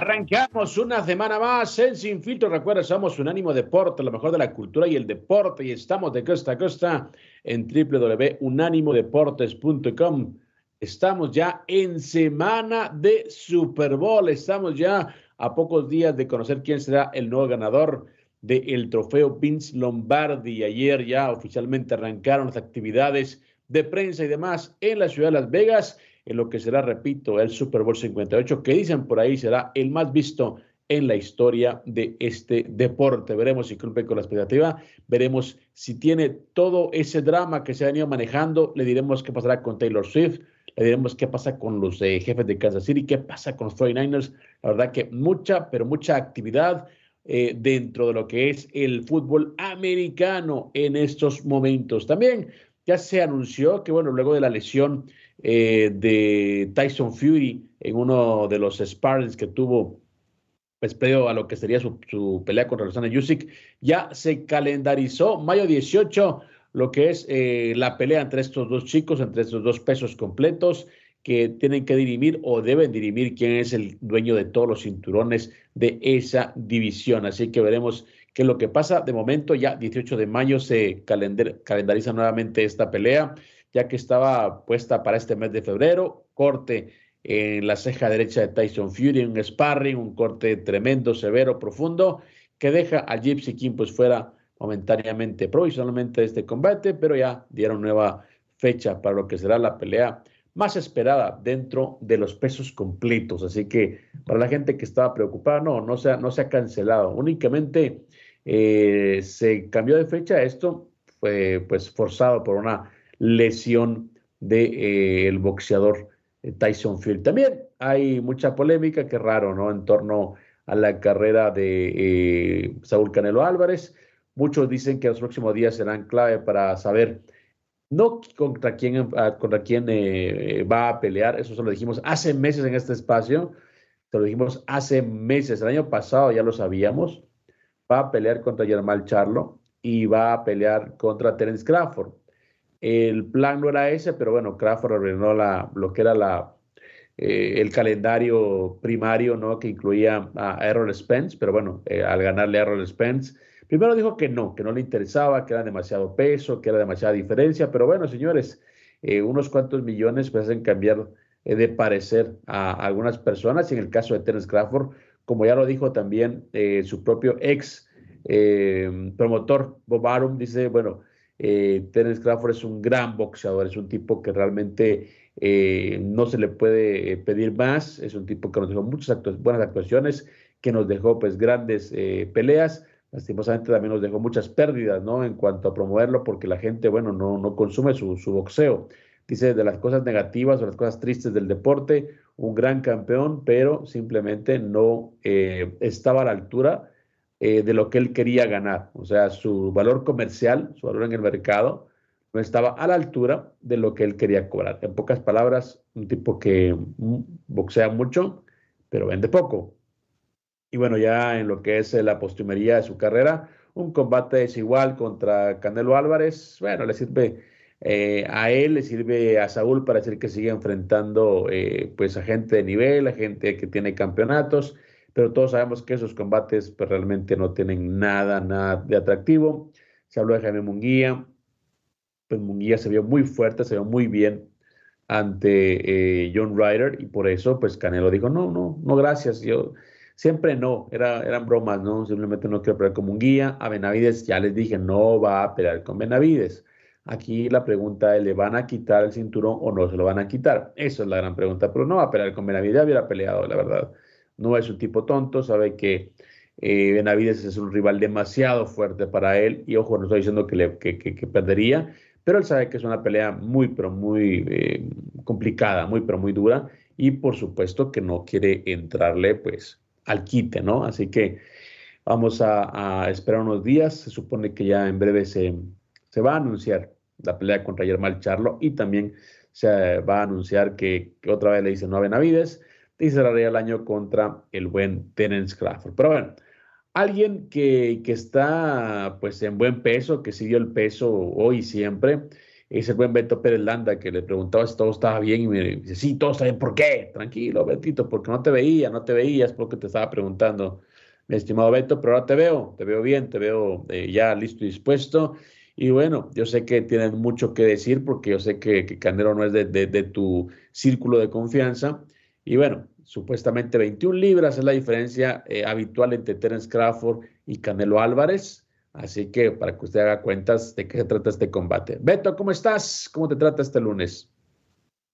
Arrancamos una semana más en Sin Filtro. Recuerda, somos Unánimo Deporte, lo mejor de la cultura y el deporte. Y estamos de costa a costa en www.unanimodeportes.com. Estamos ya en semana de Super Bowl. Estamos ya a pocos días de conocer quién será el nuevo ganador del trofeo Vince Lombardi. Ayer ya oficialmente arrancaron las actividades de prensa y demás en la ciudad de Las Vegas en lo que será, repito, el Super Bowl 58, que dicen por ahí será el más visto en la historia de este deporte. Veremos si cumple con la expectativa, veremos si tiene todo ese drama que se ha venido manejando, le diremos qué pasará con Taylor Swift, le diremos qué pasa con los eh, jefes de Kansas City, qué pasa con los 49ers. La verdad que mucha, pero mucha actividad eh, dentro de lo que es el fútbol americano en estos momentos. También ya se anunció que, bueno, luego de la lesión eh, de Tyson Fury en uno de los sparrings que tuvo pues previo a lo que sería su, pelea contra Alexander Yusik, ya se calendarizó mayo 18 lo que es eh, la pelea entre estos dos chicos, entre estos dos pesos completos que tienen que dirimir o deben dirimir quién es el dueño de todos los cinturones de esa división. Así que veremos qué es lo que pasa. De momento, ya 18 de mayo se calendariza nuevamente esta pelea ya que estaba puesta para este mes de febrero. Corte en la ceja derecha de Tyson Fury, un sparring, un corte tremendo, severo, profundo, que deja a Gypsy King pues fuera momentáneamente, provisionalmente de este combate, pero ya dieron nueva fecha para lo que será la pelea más esperada dentro de los pesos completos. Así que para la gente que estaba preocupada, no, no se ha, no cancelado. Únicamente eh, se cambió de fecha. Esto fue pues forzado por una lesión del de, eh, boxeador eh, Tyson Fury. También hay mucha polémica, qué raro, ¿no? En torno a la carrera de eh, Saúl Canelo Álvarez. Muchos dicen que los próximos días serán clave para saber no contra quién, ah, contra quién va a pelear, eso se lo dijimos hace meses en este espacio, se lo dijimos hace meses, el año pasado ya lo sabíamos, va a pelear contra Germán Charlo y va a pelear contra Terence Crawford. El plan no era ese, pero bueno, Crawford ordenó la, lo que era la, eh, el calendario primario, ¿no? Que incluía a Errol Spence, pero bueno, eh, al ganarle a Errol Spence, primero dijo que no, que no le interesaba, que era demasiado peso, que era demasiada diferencia, pero bueno, señores, eh, unos cuantos millones pues hacen cambiar de parecer a, algunas personas, y en el caso de Terence Crawford, como ya lo dijo también su propio ex promotor, Bob Arum, dice, bueno, eh, Terence Crawford es un gran boxeador, es un tipo que realmente eh, no se le puede eh, pedir más, es un tipo que nos dejó muchas buenas actuaciones, que nos dejó pues grandes eh, peleas, lastimosamente también nos dejó muchas pérdidas, ¿no? En cuanto a promoverlo, porque la gente, bueno, no, no consume su, su boxeo. Dice, de las cosas negativas o las cosas tristes del deporte, un gran campeón, pero simplemente no estaba a la altura eh, de lo que él quería ganar. O sea, su valor comercial, su valor en el mercado, no estaba a la altura de lo que él quería cobrar. En pocas palabras, un tipo que mm, boxea mucho, pero vende poco. Y bueno, ya en lo que es la postumería de su carrera, un combate desigual contra Canelo Álvarez, bueno, le sirve eh, a él, le sirve a Saúl para decir que sigue enfrentando eh, pues a gente de nivel, a gente que tiene campeonatos pero todos sabemos que esos combates pues, realmente no tienen nada, nada de atractivo. Se habló de Jaime Munguía, pues Munguía se vio muy fuerte, se vio muy bien ante eh, John Ryder y por eso pues Canelo dijo, no, no, no, gracias, yo Siempre no, era, eran bromas, ¿no? Simplemente no quiero pelear como un guía. A Benavides ya les dije, no va a pelear con Benavides. Aquí la pregunta es, ¿le van a quitar el cinturón o no se lo van a quitar? Esa es la gran pregunta, pero no va a pelear con Benavides, ya hubiera peleado, la verdad. No es un tipo tonto, sabe que eh, Benavides es un rival demasiado fuerte para él y ojo, no estoy diciendo que, le, que, que, perdería, pero él sabe que es una pelea muy, pero muy eh, complicada, muy, pero muy dura y por supuesto que no quiere entrarle pues al quite, ¿no? Así que vamos a, esperar unos días, se supone que ya en breve se, se va a anunciar la pelea contra Yermal Charlo y también se va a anunciar que, otra vez le dicen no a Benavides y cerraría el año contra el buen Terence Crawford. Pero bueno, alguien que, que, está pues en buen peso, que siguió el peso hoy y siempre, es el buen Beto Pérez Landa, que le preguntaba si todo estaba bien y me dice, sí, todo está bien, ¿por qué? Tranquilo, Betito, porque no te veía, no te veías, porque te estaba preguntando, mi estimado Beto, pero ahora te veo, te veo bien, te veo eh, ya listo y dispuesto y bueno, yo sé que tienen mucho que decir porque yo sé que, que Canelo no es de, de, tu círculo de confianza. Y bueno, supuestamente 21 libras es la diferencia eh, habitual entre Terence Crawford y Canelo Álvarez. Así que para que usted haga cuentas de qué se trata este combate. Beto, ¿cómo estás? ¿Cómo te trata este lunes?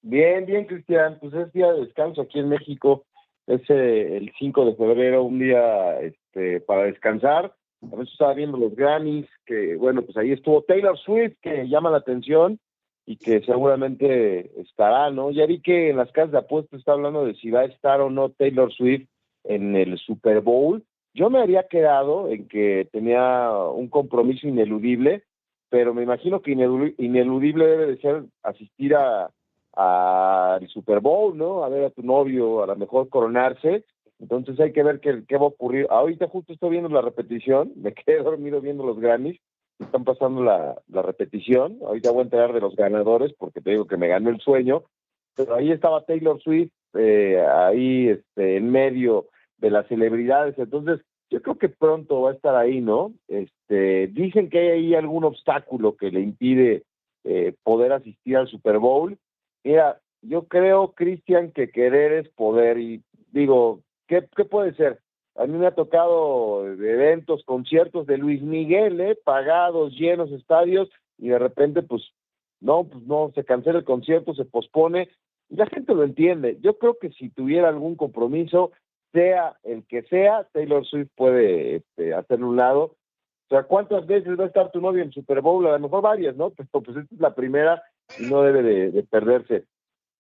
Bien, bien, Cristian. Pues es día de descanso aquí en México. Es eh, el 5 de febrero, un día este, para descansar a veces estaba viendo los Grammys, que bueno, pues ahí estuvo Taylor Swift, que llama la atención y que seguramente estará, ¿no? Ya vi que en las casas de apuestas está hablando de si va a estar o no Taylor Swift en el Super Bowl. Yo me había quedado en que tenía un compromiso ineludible, pero me imagino que ineludible debe de ser asistir a al Super Bowl, ¿no? A ver a tu novio, a lo mejor coronarse entonces hay que ver qué, qué va a ocurrir. Ahorita justo estoy viendo la repetición, me quedé dormido viendo los Grammys, están pasando la, repetición. Ahorita voy a enterar de los ganadores porque te digo que me ganó el sueño. Pero ahí estaba Taylor Swift, eh, ahí este, en medio de las celebridades. Entonces, yo creo que pronto va a estar ahí, ¿no? Este, dicen que hay ahí algún obstáculo que le impide eh, poder asistir al Super Bowl. Mira, yo creo, Cristian, que querer es poder. Y digo, ¿Qué, puede ser? A mí me ha tocado eventos, conciertos de Luis Miguel, ¿eh? pagados, llenos estadios, y de repente, pues, no, pues no, se cancela el concierto, se pospone, la gente lo entiende. Yo creo que si tuviera algún compromiso, sea el que sea, Taylor Swift puede este, hacerle un lado. O sea, ¿cuántas veces va a estar tu novio en Super Bowl? A lo mejor varias, ¿no? Pero pues esta es la primera y no debe de, de perderse.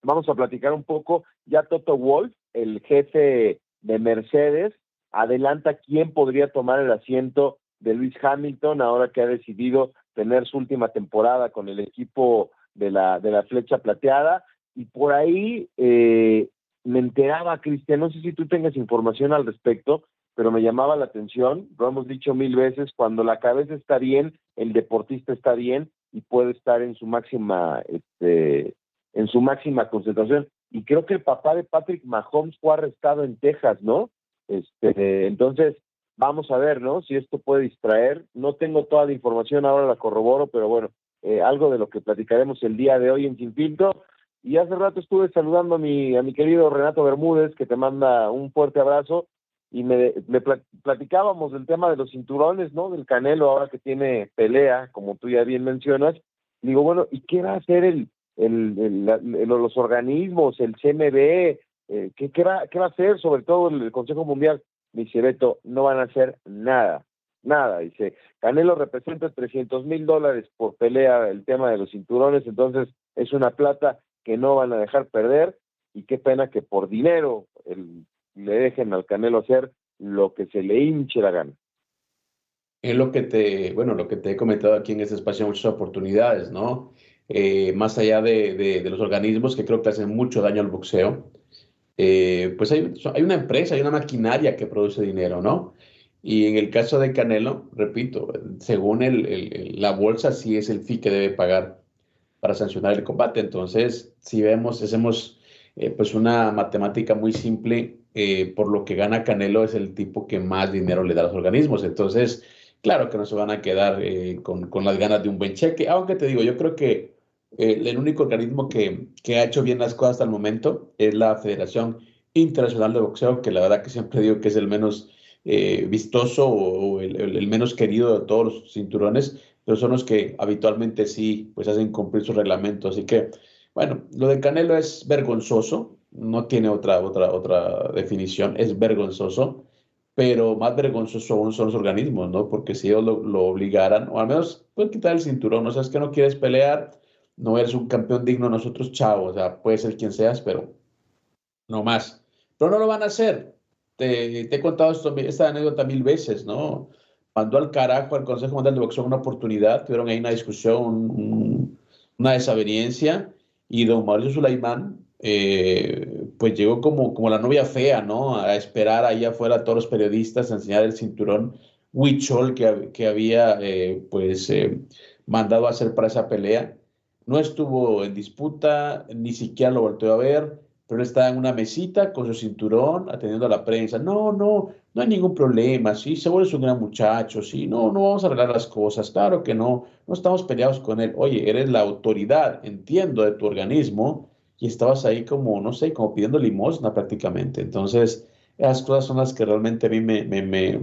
Vamos a platicar un poco. Ya Toto Wolf, el jefe de Mercedes adelanta quién podría tomar el asiento de Luis Hamilton ahora que ha decidido tener su última temporada con el equipo de la, de la flecha plateada. Y por ahí eh, me enteraba, Cristian, no sé si tú tengas información al respecto, pero me llamaba la atención, lo hemos dicho mil veces, cuando la cabeza está bien, el deportista está bien y puede estar en su máxima, este, en su máxima concentración y creo que el papá de Patrick Mahomes fue arrestado en Texas, ¿no? Este, entonces, vamos a ver, ¿no? Si esto puede distraer. No tengo toda la información, ahora la corroboro, pero bueno, eh, algo de lo que platicaremos el día de hoy en Sin Filtro. Y hace rato estuve saludando a mi, a mi querido Renato Bermúdez, que te manda un fuerte abrazo, y me, me platicábamos del tema de los cinturones, ¿no? Del Canelo, ahora que tiene pelea, como tú ya bien mencionas. Digo, bueno, ¿y qué va a hacer el, el, los organismos, el CMB, eh, ¿qué, va, ¿qué va a hacer? Sobre todo el Consejo Mundial. Dice Beto, no van a hacer nada, nada. Dice, Canelo representa 300 mil dólares por pelea el tema de los cinturones, entonces es una plata que no van a dejar perder y qué pena que por dinero le dejen al Canelo hacer lo que se le hinche la gana. Es lo que te, bueno, lo que te he comentado aquí en este espacio, muchas oportunidades, ¿no? Eh, más allá de, los organismos que creo que hacen mucho daño al boxeo, eh, pues hay, una empresa, hay una maquinaria que produce dinero, ¿no? Y en el caso de Canelo, repito, según la bolsa, sí es el fee que debe pagar para sancionar el combate. Entonces, si vemos, hacemos eh, pues una matemática muy simple, por lo que gana Canelo es el tipo que más dinero le da a los organismos. Entonces, claro que no se van a quedar con, con, las ganas de un buen cheque, aunque te digo, yo creo que el único organismo que, que, ha hecho bien las cosas hasta el momento es la Federación internacional de boxeo, que la verdad que siempre digo que es el menos eh, vistoso o el, menos querido de todos los cinturones, pero son los que habitualmente sí pues hacen cumplir su reglamento. Así que, bueno, lo de Canelo es vergonzoso, no tiene otra, otra, otra definición, es vergonzoso, pero más vergonzoso aún son los organismos, ¿no? Porque si ellos lo, obligaran, o al menos pueden quitar el cinturón, no sabes que no quieres pelear, no eres un campeón digno, nosotros, chao, o sea, puede ser quien seas, pero no más. Pero no lo van a hacer. Te, he contado esto, esta anécdota mil veces, ¿no? Mandó al carajo al Consejo Mundial de Boxeo una oportunidad, tuvieron ahí una discusión, una desaveniencia, y don Mauricio Sulaimán, eh, pues llegó como, como la novia fea, ¿no? A esperar ahí afuera a todos los periodistas a enseñar el cinturón Huichol que, que había, eh, pues, eh, mandado a hacer para esa pelea. No estuvo en disputa, ni siquiera lo volteó a ver pero él está en una mesita con su cinturón atendiendo a la prensa. No, no, no hay ningún problema, sí, seguro es un gran muchacho, sí, no, no vamos a arreglar las cosas, claro que no, no estamos peleados con él. Oye, eres la autoridad, entiendo, de tu organismo y estabas ahí como, no sé, como pidiendo limosna prácticamente. Entonces, esas cosas son las que realmente a mí me, me, me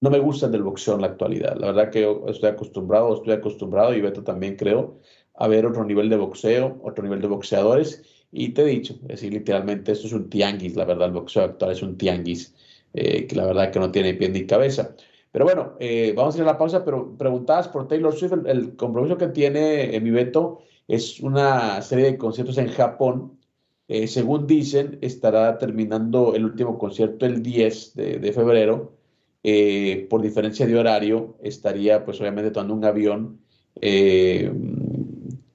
no me gustan del boxeo en la actualidad. La verdad que yo estoy acostumbrado, estoy acostumbrado, y Beto también creo, a ver otro nivel de boxeo, otro nivel de boxeadores y te he dicho, es decir, literalmente esto es un tianguis, la verdad, el boxeo actual es un tianguis, eh, que la verdad que no tiene pie ni cabeza. Pero bueno, eh, vamos a ir a la pausa, pero preguntabas por Taylor Swift, el, compromiso que tiene mi Beto es una serie de conciertos en Japón. Eh, según dicen, estará terminando el último concierto el 10 de, de febrero. por diferencia de horario, estaría pues obviamente tomando un avión,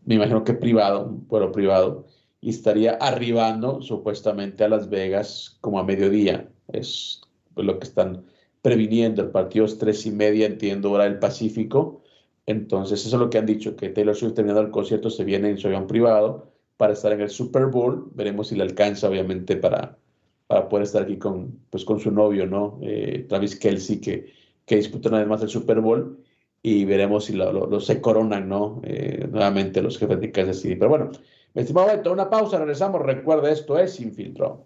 me imagino que privado, un privado, y estaría arribando supuestamente a Las Vegas como a mediodía. Es lo que están previniendo. El partido es tres y media, entiendo, hora del Pacífico. Entonces, eso es lo que han dicho, que Taylor Swift terminando el concierto se viene en su avión privado para estar en el Super Bowl. Veremos si le alcanza, obviamente, para, para poder estar aquí con, pues, con su novio, ¿no? Eh, Travis Kelsey, que, que disputan además el Super Bowl. Y veremos si lo, se coronan, ¿no? Eh, nuevamente los jefes de Kansas. Pero bueno, mi estimado Beto, una pausa, regresamos. Recuerda, esto es Sin Filtro.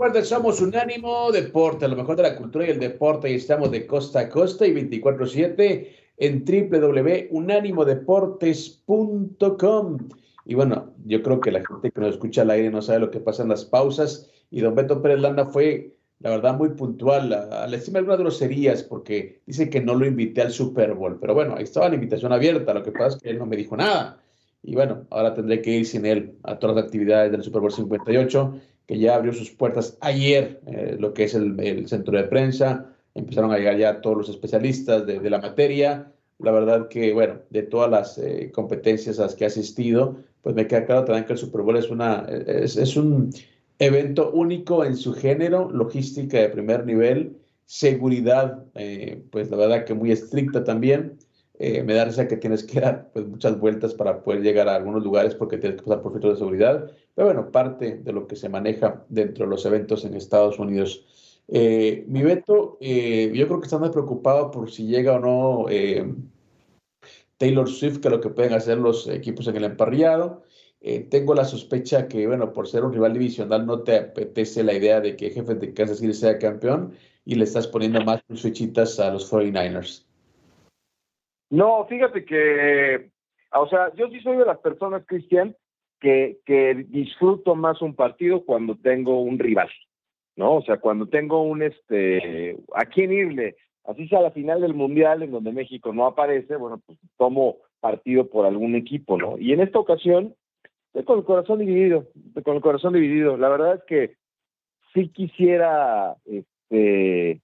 Recuerden, somos Unánimo Deporte, lo mejor de la cultura y el deporte. Y estamos de costa a costa y 24-7 en www.unánimodeportes.com. Y bueno, yo creo que la gente que nos escucha al aire no sabe lo que pasa en las pausas. Y don Beto Pérez Landa fue, la verdad, muy puntual. Le estima algunas groserías porque dice que no lo invité al Super Bowl. Pero bueno, ahí estaba la invitación abierta. Lo que pasa es que él no me dijo nada. Y bueno, ahora tendré que ir sin él a todas las actividades del Super Bowl 58 que ya abrió sus puertas ayer, eh, lo que es el, centro de prensa. Empezaron a llegar ya todos los especialistas de, la materia. La verdad que, bueno, de todas las eh, competencias a las que he asistido, pues me queda claro también que el Super Bowl es, una, es, un evento único en su género, logística de primer nivel, seguridad, eh, pues la verdad que muy estricta también. me da risa que tienes que dar pues, muchas vueltas para poder llegar a algunos lugares porque tienes que pasar por filtros de seguridad. Pero bueno, parte de lo que se maneja dentro de los eventos en Estados Unidos. Eh, mi veto, eh, yo creo que está más preocupado por si llega o no eh, Taylor Swift que lo que pueden hacer los equipos en el emparrillado. tengo la sospecha que, bueno, por ser un rival divisional no te apetece la idea de que Jefe de Kansas City sea campeón. y le estás poniendo más fichitas a los 49ers? No, fíjate que, o sea, yo sí soy de las personas, Cristian, que, que disfruto más un partido cuando tengo un rival, ¿no? O sea, cuando tengo un, este, a quién irle, así sea la final del Mundial en donde México no aparece, bueno, pues tomo partido por algún equipo, ¿no? Y en esta ocasión, estoy con el corazón dividido, estoy con el corazón dividido. La verdad es que sí quisiera, este,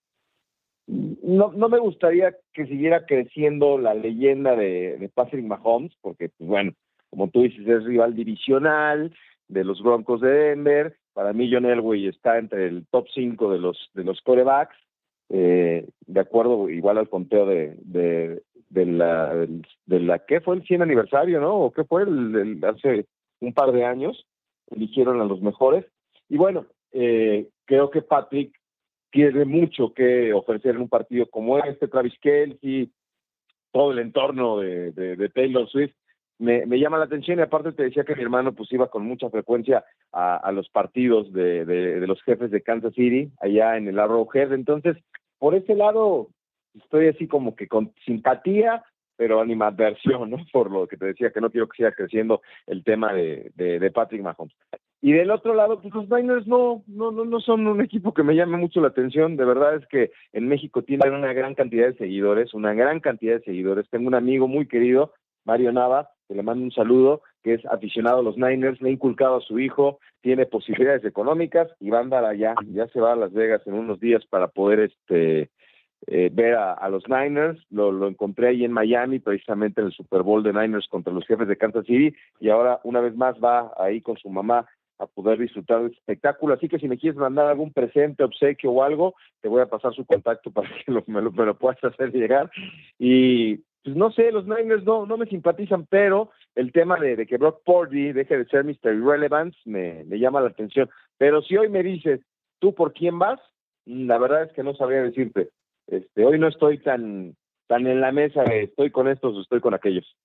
no, no me gustaría que siguiera creciendo la leyenda de, de Patrick Mahomes, porque, pues bueno, como dices, es rival divisional de los Broncos de Denver. Para mí, John Elway está entre el top 5 de los, de los corebacks, eh, de acuerdo igual al conteo de, de, la, de ¿qué fue el 100 aniversario, no? ¿O qué fue el, hace un par de años? Eligieron a los mejores. Y bueno, eh, creo que Patrick tiene mucho que ofrecer en un partido como este, Travis Kelsey, todo el entorno de, de Taylor Swift me, llama la atención y aparte te decía que mi hermano pues iba con mucha frecuencia a, los partidos de, de, los jefes de Kansas City allá en el Arrowhead, entonces por ese lado estoy así como que con simpatía pero animadversión, ¿no? Por lo que te decía, que no quiero que siga creciendo el tema de, de, de Patrick Mahomes. Y del otro lado, pues los Niners no, no, no, no son un equipo que me llame mucho la atención. De verdad es que en México tienen una gran cantidad de seguidores, una gran cantidad de seguidores. Tengo un amigo muy querido, Mario Nava, que le mando un saludo, que es aficionado a los Niners, le ha inculcado a su hijo, tiene posibilidades económicas y va a andar allá, ya se va a Las Vegas en unos días para poder este eh, ver a, los Niners, lo, lo encontré ahí en Miami, precisamente en el Super Bowl de Niners contra los jefes de Kansas City, y ahora una vez más va ahí con su mamá a poder disfrutar del espectáculo. Así que si me quieres mandar algún presente, obsequio o algo, te voy a pasar su contacto para que lo, me, lo, me, lo, puedas hacer llegar. Y pues no sé, los Niners no, no me simpatizan, pero el tema de, que Brock Purdy deje de ser Mr. Irrelevance me, llama la atención. Pero si hoy me dices, ¿tú por quién vas? La verdad es que no sabría decirte. Este, hoy no estoy tan, tan en la mesa estoy con estos o estoy con aquellos.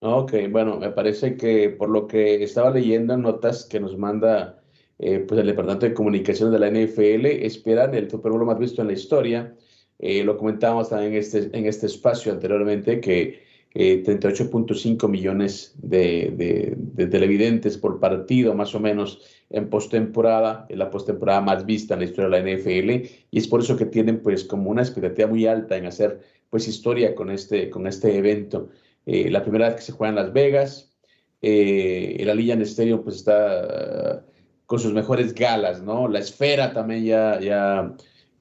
Ok, bueno, me parece que por lo que estaba leyendo en notas que nos manda eh, pues el Departamento de Comunicaciones de la NFL, esperan el Super Bowl más visto en la historia eh, lo comentábamos también en este, en este espacio anteriormente, que eh, 38.5 millones de, de, de, televidentes por partido, más o menos, en postemporada, la postemporada más vista en la historia de la NFL, y es por eso que tienen pues como una expectativa muy alta en hacer pues historia con este, con este evento. Eh, la primera vez que se juega en Las Vegas, eh, el Allianz Stadium pues está uh, con sus mejores galas, ¿no? La esfera también ya, ya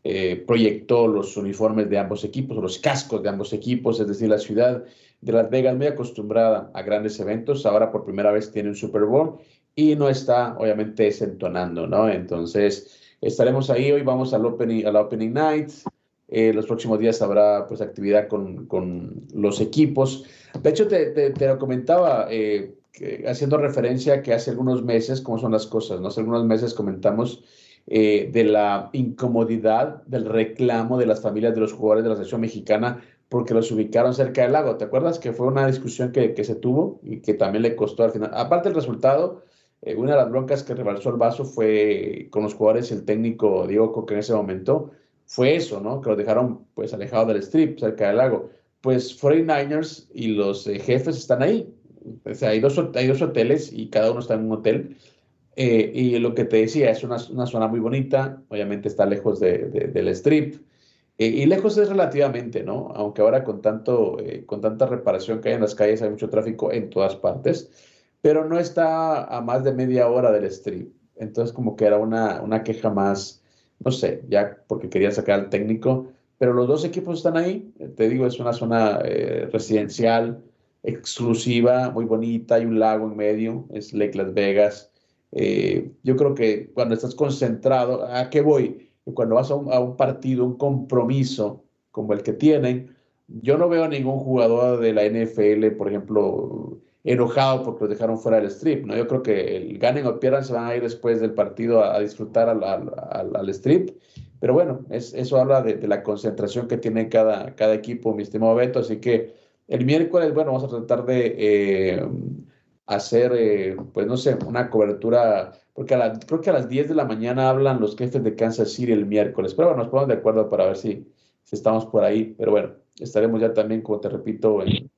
eh, proyectó los uniformes de ambos equipos, los cascos de ambos equipos, es decir, la ciudad de Las Vegas, muy acostumbrada a grandes eventos, ahora por primera vez tiene un Super Bowl y no está, obviamente, desentonando, ¿no? Entonces, estaremos ahí, hoy vamos al opening, a la Opening Night, eh, los próximos días habrá pues actividad con, con los equipos. De hecho, te, te, te lo comentaba, eh, haciendo referencia a que hace algunos meses, cómo son las cosas, ¿no? Hace algunos meses comentamos eh, de la incomodidad del reclamo de las familias de los jugadores de la selección mexicana porque los ubicaron cerca del lago. ¿Te acuerdas que fue una discusión que, que se tuvo y que también le costó al final? Aparte del resultado, eh, una de las broncas que rebalsó el vaso fue con los jugadores, el técnico Diego Coque en ese momento, fue eso, ¿no? Que los dejaron pues alejados del strip, cerca del lago. Pues 49ers y los eh, jefes están ahí. O sea, hay dos, hay dos hoteles y cada uno está en un hotel eh, y lo que te decía, es una, una, zona muy bonita, obviamente está lejos de, de, del strip, eh, y lejos es relativamente, ¿no? Aunque ahora con, tanto, eh, con tanta reparación que hay en las calles, hay mucho tráfico en todas partes, pero no está a más de media hora del strip. Entonces como que era una, una queja más, no sé, ya porque quería sacar al técnico, pero los dos equipos están ahí, te digo, es una zona residencial exclusiva, muy bonita, hay un lago en medio, es Lake Las Vegas eh, yo creo que cuando estás concentrado, ¿a qué voy? Cuando vas a un, partido, un compromiso como el que tienen, yo no veo a ningún jugador de la NFL, por ejemplo, enojado porque los dejaron fuera del strip, ¿no? Yo creo que el ganen o pierdan se van a ir después del partido a, disfrutar al, al, al, strip, pero bueno, es, eso habla de, de, la concentración que tiene cada, cada equipo, mi estimado Beto, así que el miércoles, bueno, vamos a tratar de... Eh, hacer, eh, pues no sé, una cobertura, porque creo que a las 10 de la mañana hablan los jefes de Kansas City el miércoles, pero bueno, nos ponemos de acuerdo para ver si, si estamos por ahí, pero bueno, estaremos ya también, como te repito, en,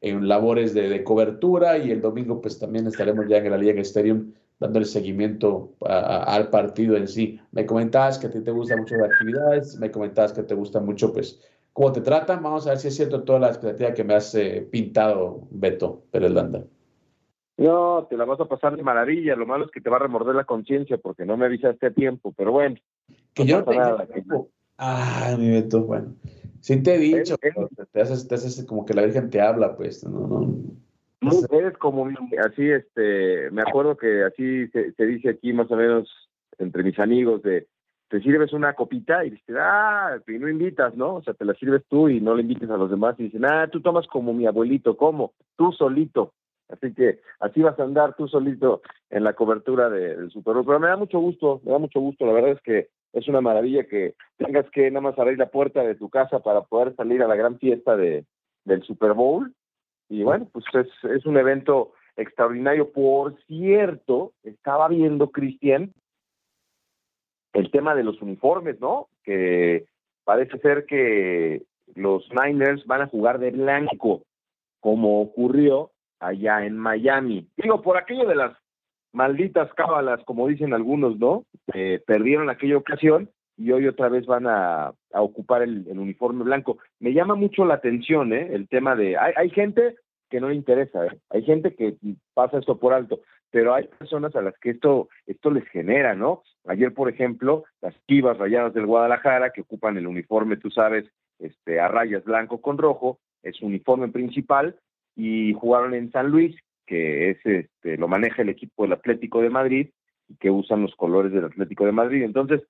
en labores de, de, cobertura y el domingo pues también estaremos ya en la Liga Stadium dándole seguimiento al partido en sí. Me comentabas que a ti te gustan mucho las actividades, me comentabas que te gusta mucho pues cómo te tratan. Vamos a ver si es cierto toda la expectativa que me has eh, pintado, Beto Pérez Landa. No, te la vas a pasar de maravilla. Lo malo es que te va a remorder la conciencia porque no me avisaste a tiempo, pero bueno. Que yo no nada, Ah, mi Beto, bueno. Sí te he dicho, te, haces, te haces como que la Virgen te habla, pues, no, no. Eres como así, este, me acuerdo que así se, dice aquí más o menos entre mis amigos de te sirves una copita y dices, ah, y no invitas, ¿no? O sea, te la sirves tú y no le invites a los demás y dicen, ah, tú tomas como mi abuelito, ¿cómo? Tú solito. Así que así vas a andar tú solito en la cobertura del Super Bowl. Pero me da mucho gusto, me da mucho gusto. La verdad es que es una maravilla que tengas que nada más abrir la puerta de tu casa para poder salir a la gran fiesta de, del Super Bowl. Y bueno, pues es, es un evento extraordinario. Por cierto, estaba viendo, Cristian, el tema de los uniformes, ¿no? Que parece ser que los Niners van a jugar de blanco, como ocurrió allá en Miami. Digo, por aquello de las malditas cábalas, como dicen algunos, ¿no? Perdieron aquella ocasión y hoy otra vez van a, ocupar el, uniforme blanco. Me llama mucho la atención, ¿eh? El tema de... Hay, hay gente que no le interesa, ¿eh? hay gente que pasa esto por alto, pero hay personas a las que esto, esto les genera, ¿no? Ayer, por ejemplo, las Chivas Rayadas del Guadalajara, que ocupan el uniforme, tú sabes, este, a rayas blanco con rojo, es su uniforme principal, y jugaron en San Luis, que es este, lo maneja el equipo del Atlético de Madrid y que usan los colores del Atlético de Madrid. Entonces,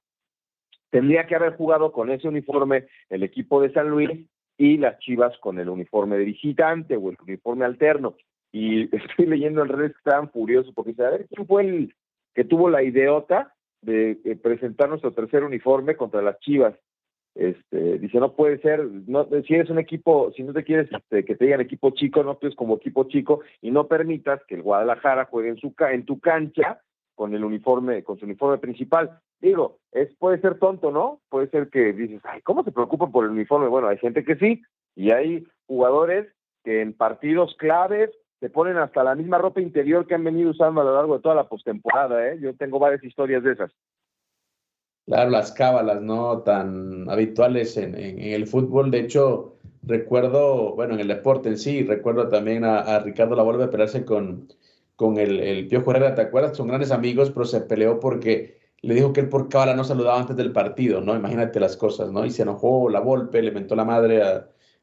tendría que haber jugado con ese uniforme el equipo de San Luis y las Chivas con el uniforme de visitante o el uniforme alterno. Y estoy leyendo en redes que estaban furiosos porque a ver quién fue el que tuvo la idiota de presentar nuestro tercer uniforme contra las Chivas. Este, dice, no puede ser, no, si eres un equipo, si no te quieres este, que te digan equipo chico, no pues como equipo chico y no permitas que el Guadalajara juegue en, su, en tu cancha con el uniforme, con su uniforme principal. Digo, es, puede ser tonto, ¿no? Puede ser que dices, ay, ¿cómo se preocupan por el uniforme? Bueno, hay gente que sí, y hay jugadores que en partidos claves se ponen hasta la misma ropa interior que han venido usando a lo largo de toda la postemporada, ¿eh? Yo tengo varias historias de esas. Claro, las cábalas no tan habituales en, el fútbol. De hecho, recuerdo, bueno, en el deporte en sí, recuerdo también a, Ricardo La vuelve a pelearse con, con el, el Piojo Herrera, ¿te acuerdas? Son grandes amigos, pero se peleó porque le dijo que él por cábala no saludaba antes del partido, ¿no? Imagínate las cosas, ¿no? Y se enojó La Volpe, le mentó la madre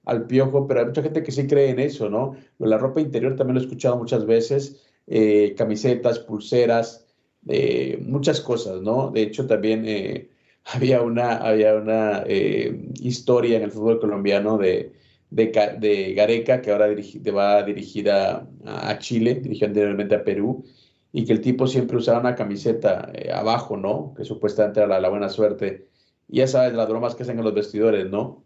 al Piojo, pero hay mucha gente que sí cree en eso, ¿no? La ropa interior también lo he escuchado muchas veces, eh, camisetas, pulseras, eh, muchas cosas, ¿no? De hecho, también eh, había una, había una eh, historia en el fútbol colombiano de, de, Gareca, que ahora va dirigida a, Chile, dirigió anteriormente a Perú, y que el tipo siempre usaba una camiseta abajo, ¿no? Que supuestamente era la, buena suerte. Y ya sabes, las bromas que hacen en los vestidores, ¿no?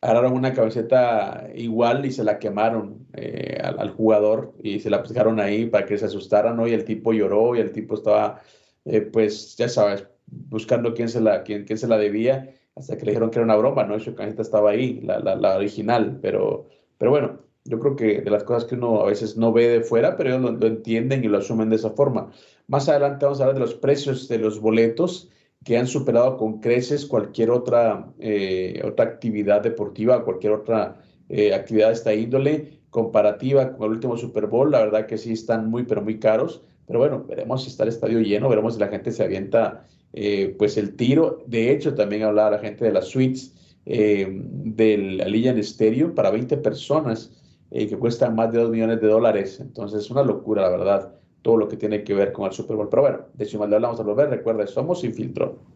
Agarraron una camiseta igual y se la quemaron eh, al, jugador y se la dejaron ahí para que se asustaran, ¿no? Y el tipo lloró y el tipo estaba, eh, pues, ya sabes, buscando quién se, la, quién, quién se la debía, hasta que le dijeron que era una broma, ¿no? Su camiseta estaba ahí, la, la, original, pero, pero bueno, yo creo que de las cosas que uno a veces no ve de fuera, pero ellos lo entienden y lo asumen de esa forma. Más adelante vamos a hablar de los precios de los boletos que han superado con creces cualquier otra, eh, otra actividad deportiva, cualquier otra eh, actividad de esta índole comparativa con el último Super Bowl. La verdad que sí están muy, pero muy caros. Pero bueno, veremos si está el estadio lleno, veremos si la gente se avienta eh, pues el tiro. De hecho, también hablaba la gente de las suites del Allianz Stereo para 20 personas que cuestan más de 2 millones de dólares. Entonces, es una locura, la verdad todo lo que tiene que ver con el Super Bowl. Pero bueno, de hecho, le vamos a volver. Recuerda, somos sin filtro.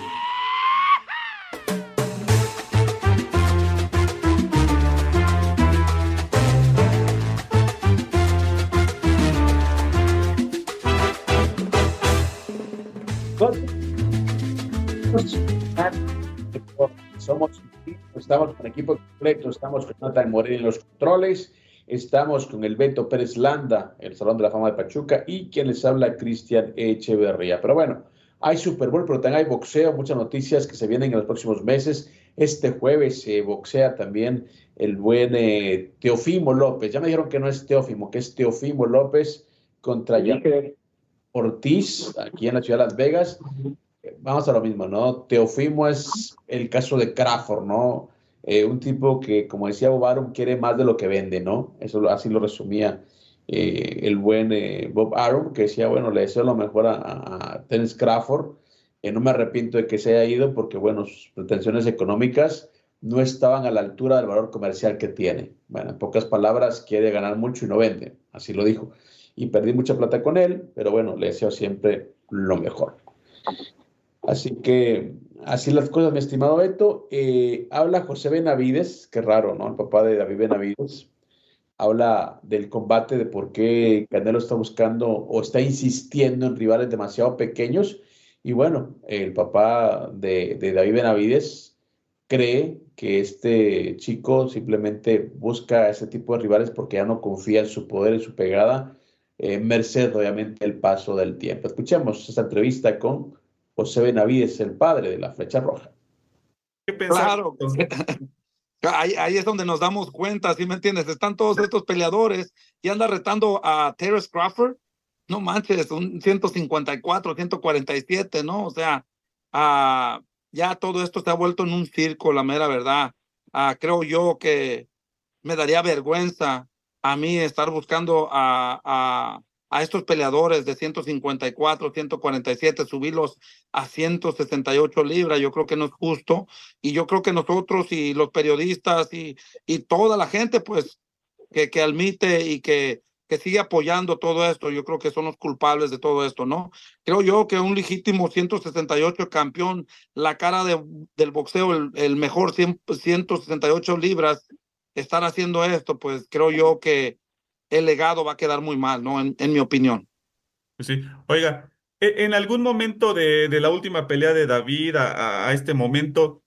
Somos, estamos con equipo completo, estamos con Nathan Moreno en los controles, estamos con el Beto Pérez Landa, el Salón de la Fama de Pachuca, y quien les habla, Cristian Echeverría. Pero bueno, hay Super Bowl, pero también hay boxeo, muchas noticias que se vienen en los próximos meses. Este jueves se boxea también el buen eh, Teofimo López. Ya me dijeron que no es Teófimo, que es Teofimo López contra Ortiz, aquí en la ciudad de Las Vegas vamos a lo mismo, ¿no? Teofimo es el caso de Crawford, ¿no? Eh, un tipo que, como decía Bob Arum, quiere más de lo que vende, ¿no? Eso así lo resumía eh, el buen eh, Bob Arum, que decía, bueno, le deseo lo mejor a, a Dennis Crawford. no me arrepiento de que se haya ido porque, bueno, sus pretensiones económicas no estaban a la altura del valor comercial que tiene. Bueno, en pocas palabras, quiere ganar mucho y no vende, así lo dijo. Y perdí mucha plata con él, pero bueno, le deseo siempre lo mejor. Así que así las cosas, mi estimado Beto. Eh, habla José Benavides, qué raro, ¿no? El papá de David Benavides. Habla del combate, de por qué Canelo está buscando o está insistiendo en rivales demasiado pequeños. Y bueno, el papá de, David Benavides cree que este chico simplemente busca ese tipo de rivales porque ya no confía en su poder, en su pegada, eh, merced obviamente el paso del tiempo. Escuchemos esta entrevista con José Benavides, el padre de la flecha roja. Claro, ahí, ahí, es donde nos damos cuenta, ¿sí me entiendes? Están todos estos peleadores y anda retando a Terrence Crawford. No manches, un 154, 147, ¿no? O sea, uh, ya todo esto se ha vuelto en un circo, la mera verdad. Uh, creo yo que me daría vergüenza a mí estar buscando a, a a estos peleadores de 154, 147, subirlos a 168 libras, yo creo que no es justo. Y yo creo que nosotros y los periodistas y, y toda la gente, pues, que, que admite y que, que sigue apoyando todo esto, yo creo que son los culpables de todo esto, ¿no? Creo yo que un legítimo 168 campeón, la cara de, del boxeo, el, el mejor 168 libras, estar haciendo esto, pues creo yo que el legado va a quedar muy mal, ¿no? En, mi opinión. Sí, oiga, e, en algún momento de, de la última pelea de David a, este momento,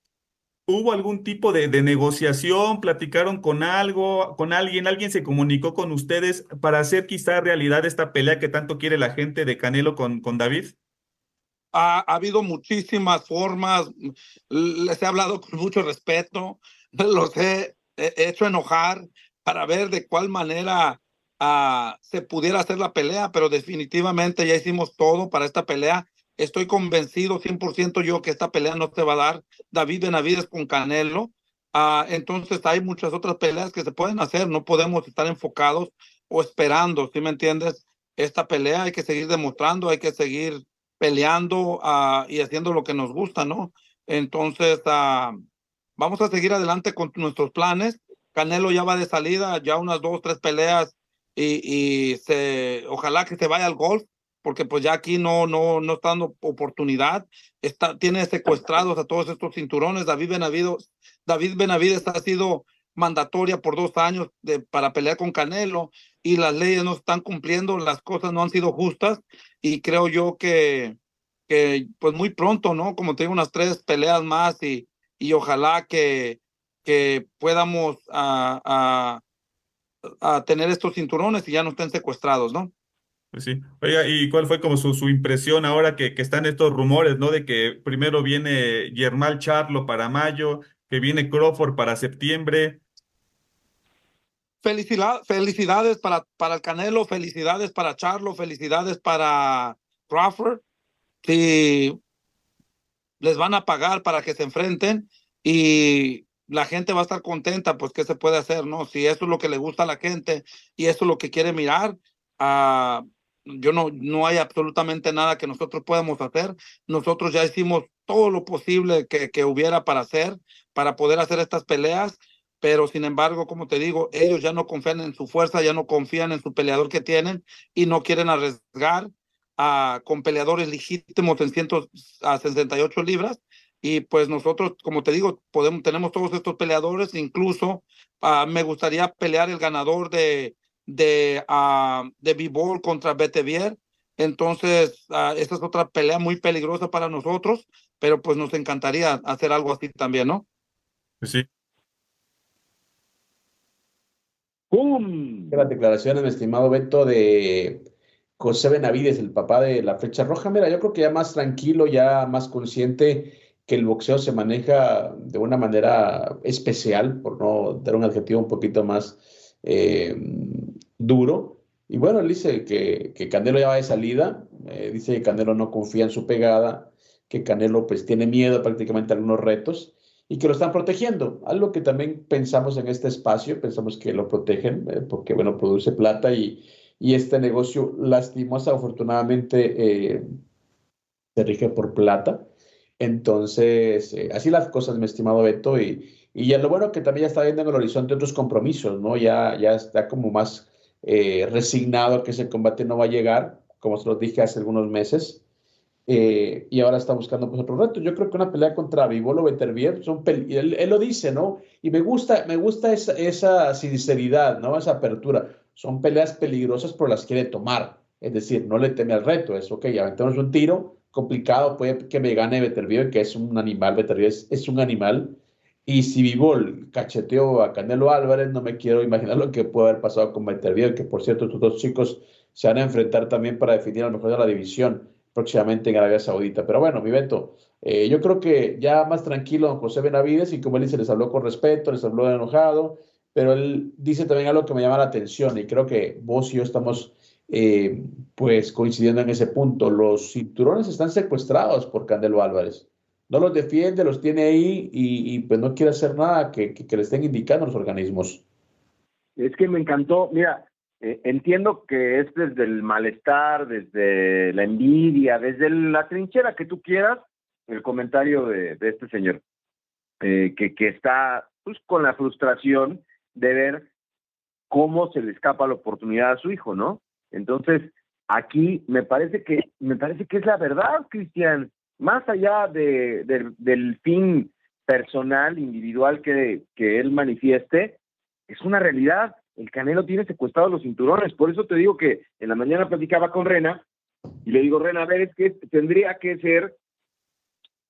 ¿hubo algún tipo de, de, negociación? ¿Platicaron con algo, con alguien? ¿Alguien se comunicó con ustedes para hacer quizá realidad esta pelea que tanto quiere la gente de Canelo con, con David? Ha, ha habido muchísimas formas, les he hablado con mucho respeto, los he hecho enojar para ver de cuál manera se pudiera hacer la pelea, pero definitivamente ya hicimos todo para esta pelea. Estoy convencido 100% yo que esta pelea no se va a dar. David Benavides con Canelo. Uh, entonces hay muchas otras peleas que se pueden hacer. No podemos estar enfocados o esperando, ¿sí me entiendes? Esta pelea hay que seguir demostrando, hay que seguir peleando uh, y haciendo lo que nos gusta, ¿no? Entonces, uh, vamos a seguir adelante con nuestros planes. Canelo ya va de salida, ya unas dos, tres peleas y, y se, ojalá que se vaya al golf, porque pues ya aquí no, no, no está dando oportunidad, está, tiene secuestrados a todos estos cinturones, David Benavides, David Benavides ha sido mandatoria por dos años de, para pelear con Canelo y las leyes no están cumpliendo, las cosas no han sido justas y creo yo que, que pues muy pronto, ¿no? Como tengo unas tres peleas más y, y ojalá que, que podamos a, a a tener estos cinturones y ya no estén secuestrados, ¿no? Pues sí. Oiga, ¿y cuál fue como su, su impresión ahora que, que, están estos rumores, ¿no? De que primero viene Yermal Charlo para mayo, que viene Crawford para septiembre. Felicidad, felicidades para, para el Canelo, felicidades para Charlo, felicidades para Crawford. Si les van a pagar para que se enfrenten y la gente va a estar contenta, pues qué se puede hacer, ¿no? Si eso es lo que le gusta a la gente y eso es lo que quiere mirar, uh, yo no, no hay absolutamente nada que nosotros podamos hacer. Nosotros ya hicimos todo lo posible que, que hubiera para hacer, para poder hacer estas peleas, pero sin embargo, como te digo, ellos ya no confían en su fuerza, ya no confían en su peleador que tienen y no quieren arriesgar a, con peleadores legítimos en 168 libras. Y pues nosotros, como te digo, podemos, tenemos todos estos peleadores, incluso uh, me gustaría pelear el ganador de, de, uh, de B-Ball contra Betevier. Entonces, uh, esta es otra pelea muy peligrosa para nosotros, pero pues nos encantaría hacer algo así también, ¿no? Pues sí. ¡Pum! Las declaraciones, mi estimado Beto, de José Benavides, el papá de la flecha roja. Mira, yo creo que ya más tranquilo, ya más consciente que el boxeo se maneja de una manera especial, por no dar un adjetivo un poquito más eh, duro. Y bueno, él dice que, que Canelo ya va de salida, eh, dice que Canelo no confía en su pegada, que Canelo pues tiene miedo prácticamente a algunos retos y que lo están protegiendo. Algo que también pensamos en este espacio, pensamos que lo protegen eh, porque, bueno, produce plata y, y este negocio lastimosa, afortunadamente, se rige por plata. Entonces, así las cosas, mi estimado Beto, y, y ya lo bueno que también ya está viendo en el horizonte otros compromisos, ¿no? Ya, ya está como más eh, resignado que ese combate no va a llegar, como se lo dije hace algunos meses, eh, y ahora está buscando pues, otro reto. Yo creo que una pelea contra Vivolo Beterbiev, son él, él, lo dice, ¿no? Y me gusta, me gusta esa, esa sinceridad, ¿no? Esa apertura. Son peleas peligrosas, pero las quiere tomar. Es decir, no le teme al reto, es, ok, aventamos un tiro, complicado, puede que me gane Beterbiev, que es un animal, Beterbiev es, es un animal, y si Vivol cacheteó a Canelo Álvarez, no me quiero imaginar lo que puede haber pasado con Beterbiev, que por cierto, estos dos chicos se van a enfrentar también para definir a lo mejor de la división próximamente en Arabia Saudita. Pero bueno, mi Beto, eh, yo creo que ya más tranquilo don José Benavides, y como él dice, les habló con respeto, les habló enojado, pero él dice también algo que me llama la atención, y creo que vos y yo estamos eh, pues coincidiendo en ese punto. Los cinturones están secuestrados por Canelo Álvarez no los defiende, los tiene ahí y, pues no quiere hacer nada que, que, le estén indicando los organismos. Es que me encantó, mira, eh, entiendo que es desde el malestar, desde la envidia, desde la trinchera que tú quieras, el comentario de, de este señor, eh, que, que está pues, con la frustración de ver cómo se le escapa la oportunidad a su hijo, ¿no? Entonces, aquí me parece que, me parece que es la verdad, Cristian más allá de, del fin personal, individual que, que él manifieste, es una realidad. El Canelo tiene secuestrados los cinturones. Por eso te digo que en la mañana platicaba con Rena y le digo, Rena, a ver, es que tendría que ser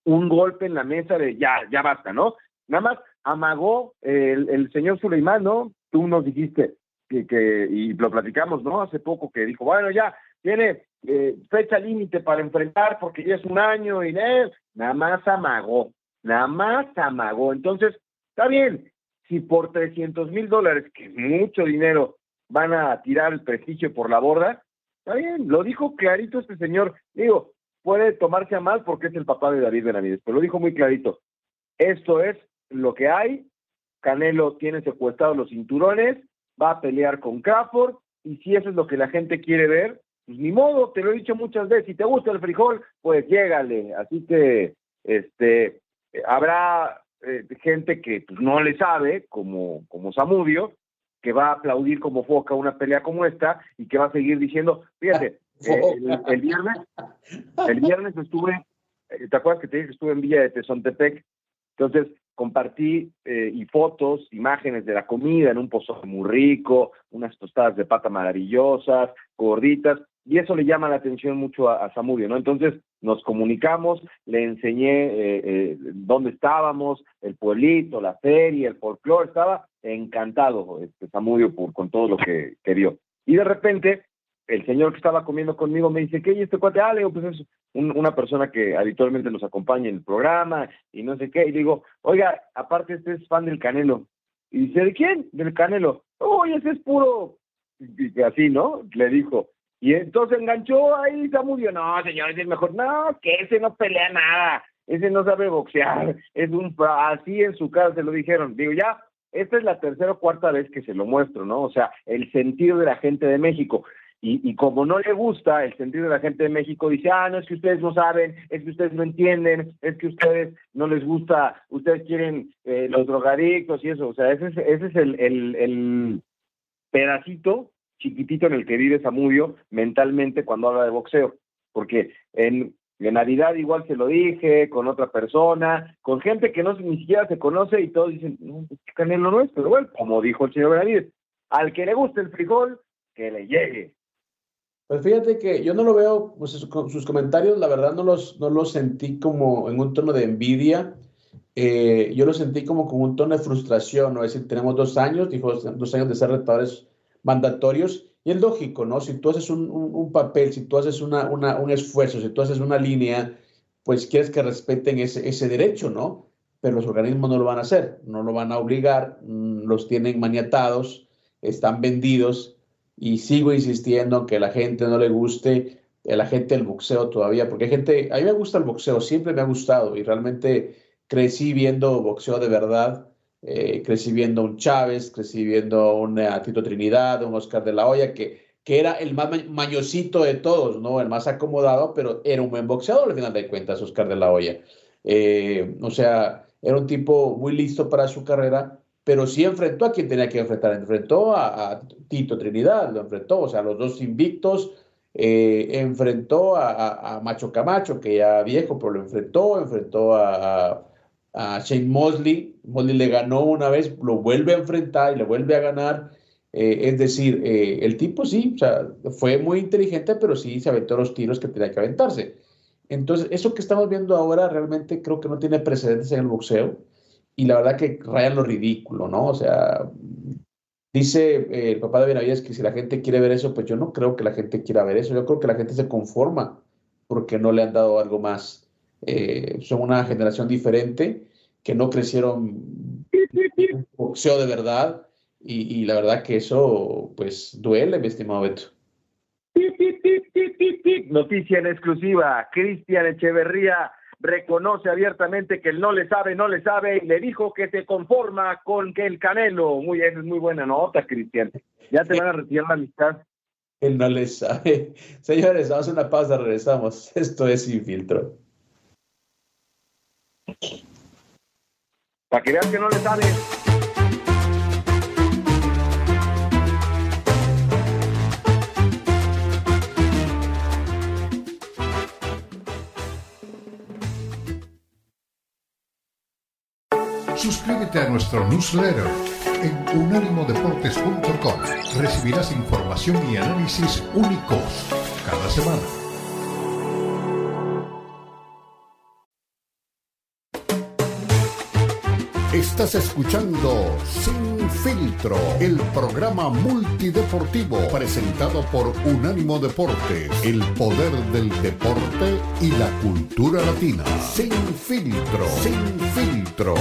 un golpe en la mesa de ya, ya basta, ¿no? Nada más amagó el, el señor Suleimán, ¿no? Tú nos dijiste que, que, y lo platicamos, ¿no? Hace poco que dijo, bueno, ya, tiene eh, fecha límite para enfrentar porque ya es un año y nada más amagó, nada más amagó. Entonces, está bien, si por 300 mil dólares, que es mucho dinero, van a tirar el prestigio por la borda, está bien, lo dijo clarito este señor. Digo, puede tomarse a mal porque es el papá de David Benavides, pero lo dijo muy clarito. Esto es lo que hay. Canelo tiene secuestrados los cinturones, va a pelear con Crawford, y si eso es lo que la gente quiere ver, pues ni modo, te lo he dicho muchas veces, si te gusta el frijol, pues llégale. Así que este habrá eh, gente que pues, no le sabe, como, como Samudio, que va a aplaudir como foca una pelea como esta y que va a seguir diciendo, fíjate, eh, el, viernes, el viernes estuve, eh, ¿te acuerdas que te dije que estuve en Villa de Tezontepec? Entonces, compartí y fotos, imágenes de la comida en un pozole muy rico, unas tostadas de pata maravillosas, gorditas, y eso le llama la atención mucho a, Samudio, ¿no? Entonces nos comunicamos, le enseñé eh, eh, dónde estábamos, el pueblito, la feria, el folclore, estaba encantado este, Samudio por, con todo lo que, que vio. Y de repente, el señor que estaba comiendo conmigo me dice, ¿qué? ¿Y este cuate? Ah, le digo, pues es una persona que habitualmente nos acompaña en el programa y no sé qué. Y digo, oiga, aparte este es fan del Canelo. Y dice, ¿de quién? Del Canelo. Oye, ese es puro... Y así, ¿no? Le dijo. Y entonces enganchó ahí Samudio, no, señores, es mejor, no, que ese no pelea nada, ese no sabe boxear, es un, así en su casa se lo dijeron, digo, ya, esta es la tercera o cuarta vez que se lo muestro, ¿no? O sea, el sentido de la gente de México. Y, como no le gusta el sentido de la gente de México, dice, ah, no es que ustedes no saben, es que ustedes no entienden, es que ustedes no les gusta, ustedes quieren eh, los drogadictos y eso. O sea, ese es, ese es el, el, el pedacito chiquitito en el que vive Samudio mentalmente cuando habla de boxeo. Porque en, en Navidad igual se lo dije, con otra persona, con gente que no ni siquiera se conoce y todos dicen, no, pues Canelo no es, pero bueno, como dijo el señor Benavides, al que le guste el frijol, que le llegue. Pues fíjate que yo no lo veo, pues sus comentarios, la verdad no los, no los sentí como en un tono de envidia, eh, yo lo sentí como con un tono de frustración, ¿no? Es decir, tenemos dos años, dijo, dos años de ser retadores mandatorios, y es lógico, ¿no? Si tú haces un, un, papel, si tú haces una, una, un esfuerzo, si tú haces una línea, pues quieres que respeten ese, ese derecho, ¿no? Pero los organismos no lo van a hacer, no lo van a obligar, mm, los tienen maniatados, están vendidos, y sigo insistiendo que a la gente no le guste, a la gente el boxeo todavía, porque hay gente, a mí me gusta el boxeo, siempre me ha gustado y realmente crecí viendo boxeo de verdad, eh, crecí viendo un Chávez, crecí viendo un eh, Tito Trinidad, un Oscar de la Hoya, que, que era el más mañosito de todos, ¿no? El más acomodado, pero era un buen boxeador al final de cuentas, Oscar de la Hoya. Eh, o sea, era un tipo muy listo para su carrera, pero sí enfrentó a quien tenía que enfrentar, enfrentó a, Tito Trinidad, lo enfrentó, o sea, los dos invictos, eh, enfrentó a, Macho Camacho, que ya viejo, pero lo enfrentó, enfrentó a, Shane Mosley, Mosley le ganó una vez, lo vuelve a enfrentar y le vuelve a ganar, eh, es decir, eh, el tipo sí, o sea, fue muy inteligente, pero sí se aventó los tiros que tenía que aventarse. Entonces, eso que estamos viendo ahora realmente creo que no tiene precedentes en el boxeo y la verdad que rayan lo ridículo, ¿no? O sea, dice eh, el papá de Benavides que si la gente quiere ver eso, pues yo no creo que la gente quiera ver eso, yo creo que la gente se conforma porque no le han dado algo más. Eh, son una generación diferente que no crecieron boxeo de verdad y, y, la verdad que eso pues duele, mi estimado Beto. Noticia en exclusiva, Cristian Echeverría reconoce abiertamente que él no le sabe, no le sabe, y le dijo que se conforma con que el Canelo, muy, es muy buena nota, Cristian, ya te van a retirar la amistad. Él no le sabe. Señores, vamos a una pausa, regresamos. Esto es Sin Filtro. Para que veas que no le sabe. Suscríbete a nuestro newsletter en unánimodeportes.com. Recibirás información y análisis únicos cada semana. Estás escuchando Sin Filtro, el programa multideportivo presentado por Unánimo Deportes, el poder del deporte y la cultura latina. Sin Filtro, Sin Filtro.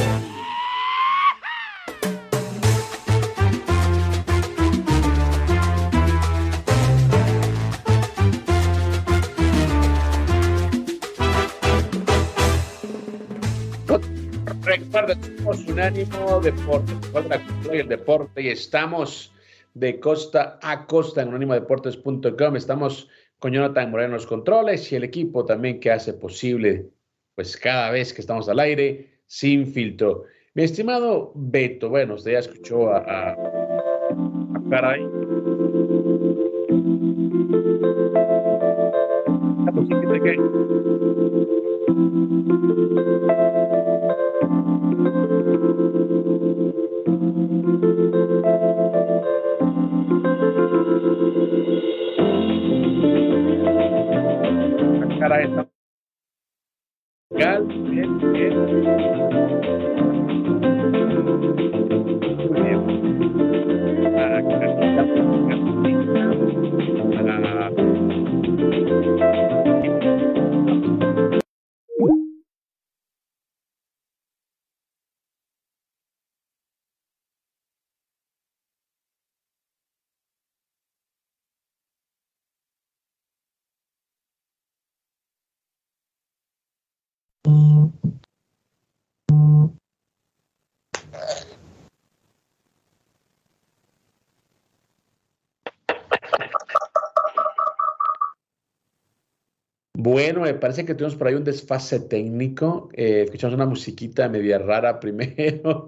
Somos Unánimo Deportes, y el deporte, y estamos de costa a costa en unánimodeportes.com. Estamos con Jonathan Moreno en los controles y el equipo también que hace posible, pues cada vez que estamos al aire, sin filtro. Mi estimado Beto, bueno, usted ya escuchó a, a, a Caray. Bueno, me parece que tuvimos por ahí un desfase técnico. Eh, escuchamos una musiquita media rara primero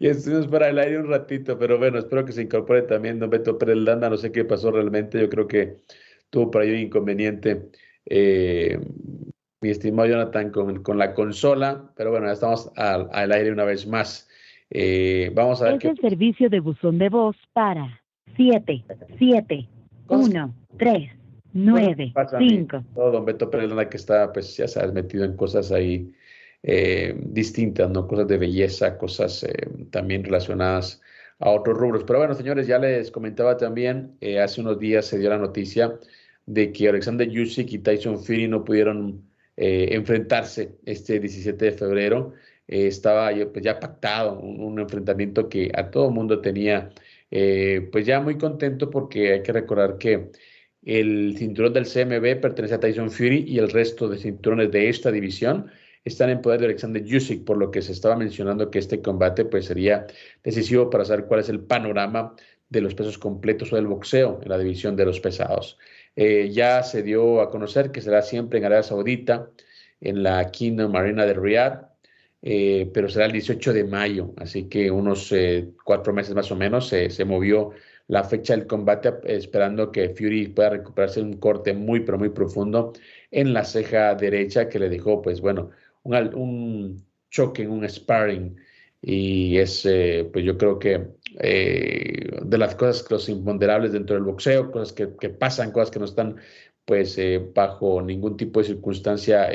y estuvimos para el aire un ratito, pero bueno, espero que se incorpore también don Beto Pérez Landa. No sé qué pasó realmente. Yo creo que tuvo por ahí un inconveniente eh, mi estimado Jonathan con, con, la consola, pero bueno, ya estamos al, al aire una vez más. Eh, vamos a ver. Es el servicio de buzón de voz para 7, 7, 1, 3. 9, 5. Todo don Beto Pérez que está, pues ya sabes, metido en cosas ahí eh, distintas, ¿no? Cosas de belleza, cosas eh, también relacionadas a otros rubros. Pero bueno, señores, ya les comentaba también, eh, hace unos días se dio la noticia de que Alexander Yusik y Tyson Fury no pudieron enfrentarse este 17 de febrero. estaba pues, ya pactado un, un, enfrentamiento que a todo mundo tenía pues ya muy contento porque hay que recordar que el cinturón del CMB pertenece a Tyson Fury y el resto de cinturones de esta división están en poder de Alexander Usyk, por lo que se estaba mencionando que este combate pues sería decisivo para saber cuál es el panorama de los pesos completos o del boxeo en la división de los pesados. Eh, ya se dio a conocer que será siempre en Arabia Saudita, en la Kingdom Marina de Riyadh, eh, pero será el 18 de mayo, así que unos eh, cuatro meses más o menos se movió la fecha del combate, esperando que Fury pueda recuperarse un corte muy, pero muy profundo en la ceja derecha que le dejó, pues bueno, un, un choque, un sparring. Y es, eh, pues yo creo que eh, de las cosas, los imponderables dentro del boxeo, cosas que, pasan, cosas que no están, pues, eh, bajo ningún tipo de circunstancia,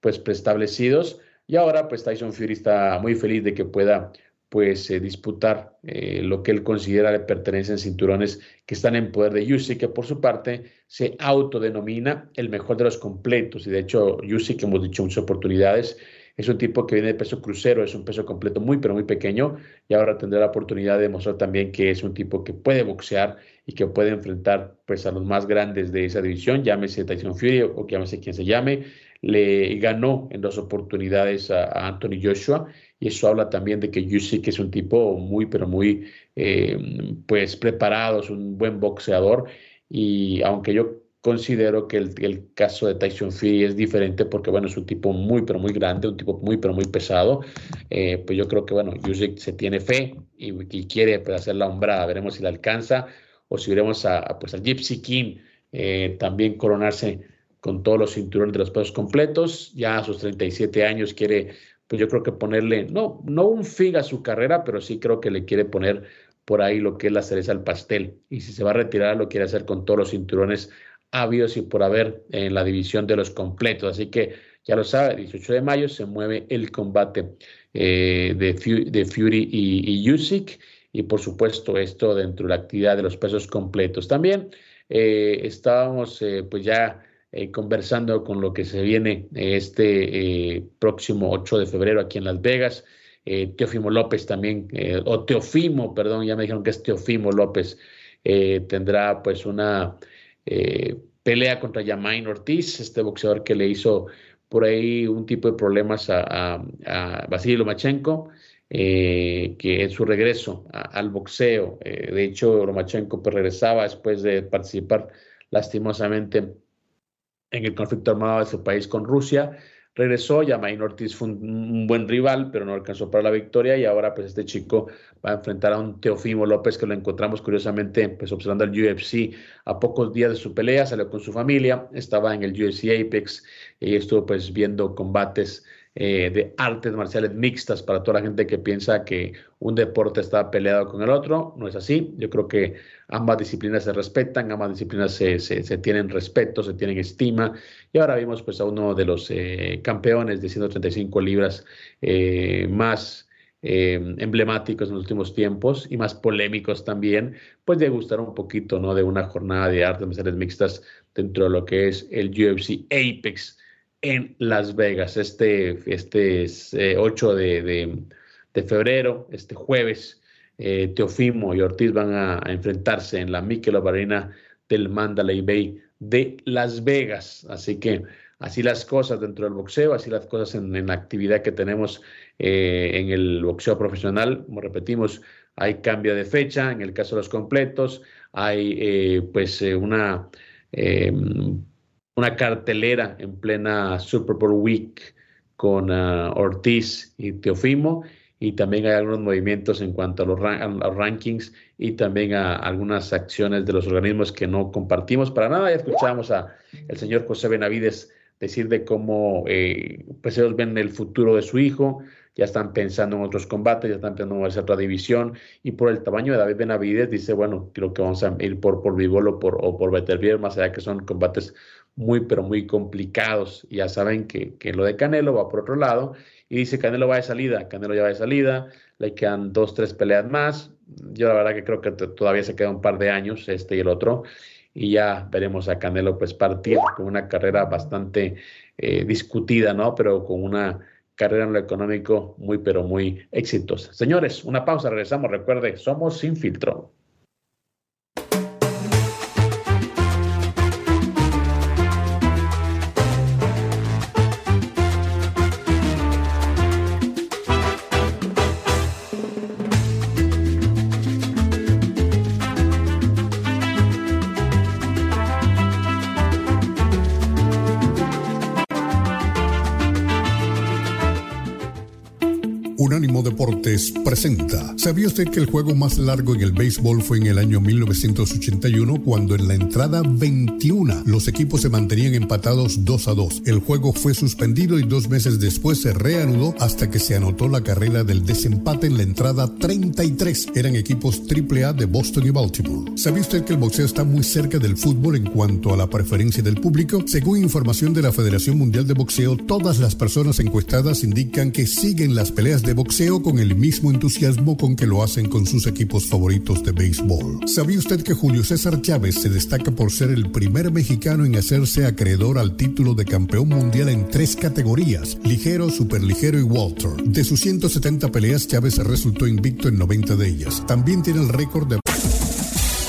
pues, preestablecidos. Y ahora, pues, Tyson Fury está muy feliz de que pueda pues eh, disputar eh, lo que él considera le pertenecen cinturones que están en poder de Yusi, que por su parte se autodenomina el mejor de los completos. Y de hecho, Yusi, que hemos dicho muchas oportunidades, es un tipo que viene de peso crucero, es un peso completo muy, pero muy pequeño, y ahora tendrá la oportunidad de demostrar también que es un tipo que puede boxear y que puede enfrentar pues, a los más grandes de esa división, llámese Tyson Fury o, llámese quien se llame. Le ganó en dos oportunidades a, a Anthony Joshua y eso habla también de que que es un tipo muy, pero muy, eh, pues, preparado, es un buen boxeador, y aunque yo considero que el, caso de Tyson Fury es diferente porque, bueno, es un tipo muy, pero muy grande, un tipo muy, pero muy pesado, eh, pues yo creo que, bueno, Usyk se tiene fe y, quiere pues, hacer la hombrada, veremos si la alcanza, o si veremos a, pues, al Gypsy King eh, también coronarse con todos los cinturones de los pesos completos, ya a sus 37 años quiere pues yo creo que ponerle, no, no un fig a su carrera, pero sí creo que le quiere poner por ahí lo que es la cereza al pastel. Y si se va a retirar, lo quiere hacer con todos los cinturones habidos y por haber en la división de los completos. Así que ya lo sabe, 18 de mayo se mueve el combate eh, de, de, Fury y, y. Y por supuesto, esto dentro de la actividad de los pesos completos. También eh, estábamos eh, pues ya eh, conversando con lo que se viene eh, este eh, próximo 8 de febrero aquí en Las Vegas. Teofimo López también, o Teofimo, perdón, ya me dijeron que es Teofimo López, tendrá pues una pelea contra Yamain Ortiz, este boxeador que le hizo por ahí un tipo de problemas a, a, Vasily Lomachenko, que en su regreso al boxeo, de hecho Lomachenko pues, regresaba después de participar lastimosamente en el conflicto armado de su país con Rusia. Regresó, Yamain Ortiz fue un, buen rival, pero no alcanzó para la victoria. Y ahora pues este chico va a enfrentar a un Teofimo López que lo encontramos curiosamente pues observando el UFC a pocos días de su pelea, salió con su familia, estaba en el UFC Apex. Y estuvo pues viendo combates eh, de artes marciales mixtas para toda la gente que piensa que un deporte está peleado con el otro. No es así. Yo creo que ambas disciplinas se respetan, ambas disciplinas se, se, tienen respeto, se tienen estima. Y ahora vimos pues a uno de los eh, campeones de 135 libras eh, más emblemáticos en los últimos tiempos y más polémicos también, pues de gustar un poquito ¿no? de una jornada de artes marciales mixtas dentro de lo que es el UFC Apex en Las Vegas este, este 8 eh, de, febrero, este jueves. Eh, Teofimo y Ortiz van a, enfrentarse en la Michelob Arena del Mandalay Bay de Las Vegas. Así que así las cosas dentro del boxeo, así las cosas en, la actividad que tenemos eh, en el boxeo profesional. Como repetimos, hay cambio de fecha en el caso de los completos, hay pues una una cartelera en plena Super Bowl Week con ah, Ortiz y Teofimo y también hay algunos movimientos en cuanto a los, rankings y también a algunas acciones de los organismos que no compartimos para nada. Ya escuchamos a el señor José Benavides decir de cómo eh, pues ellos ven el futuro de su hijo, ya están pensando en otros combates, ya están pensando en otra división, y por el tamaño de David Benavides dice, bueno, creo que vamos a ir por, por Vivol o por, o por Beterbiev, más allá que son combates muy, pero muy complicados. Ya saben que, que lo de Canelo va por otro lado, y dice Canelo va de salida, Canelo ya va de salida, le quedan dos, tres peleas más. Yo la verdad que creo que todavía se queda un par de años, este y el otro, y ya veremos a Canelo pues partir con una carrera bastante eh, discutida, ¿no? Pero con una carrera en lo económico muy, pero muy exitosa. Señores, una pausa, regresamos. Recuerde, somos sin filtro. Presenta. ¿Sabía usted que el juego más largo en el béisbol fue en el año 1981 cuando en la entrada 21 los equipos se mantenían empatados 2 a 2? El juego fue suspendido y dos meses después se reanudó hasta que se anotó la carrera del desempate en la entrada 33. Eran equipos AAA de Boston y Baltimore. ¿Sabía usted que el boxeo está muy cerca del fútbol en cuanto a la preferencia del público? Según información de la Federación Mundial de Boxeo, todas las personas encuestadas indican que siguen las peleas de boxeo con el mismo entusiasmo con que lo hacen con sus equipos favoritos de béisbol. ¿Sabía usted que Julio César Chávez se destaca por ser el primer mexicano en hacerse acreedor al título de campeón mundial en tres categorías, ligero, superligero y Walter? De sus 170 peleas, Chávez resultó invicto en 90 de ellas. También tiene el récord de...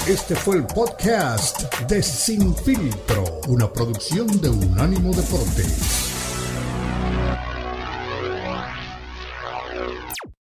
Este fue el podcast de Sin Filtro, una producción de Unánimo Deportes.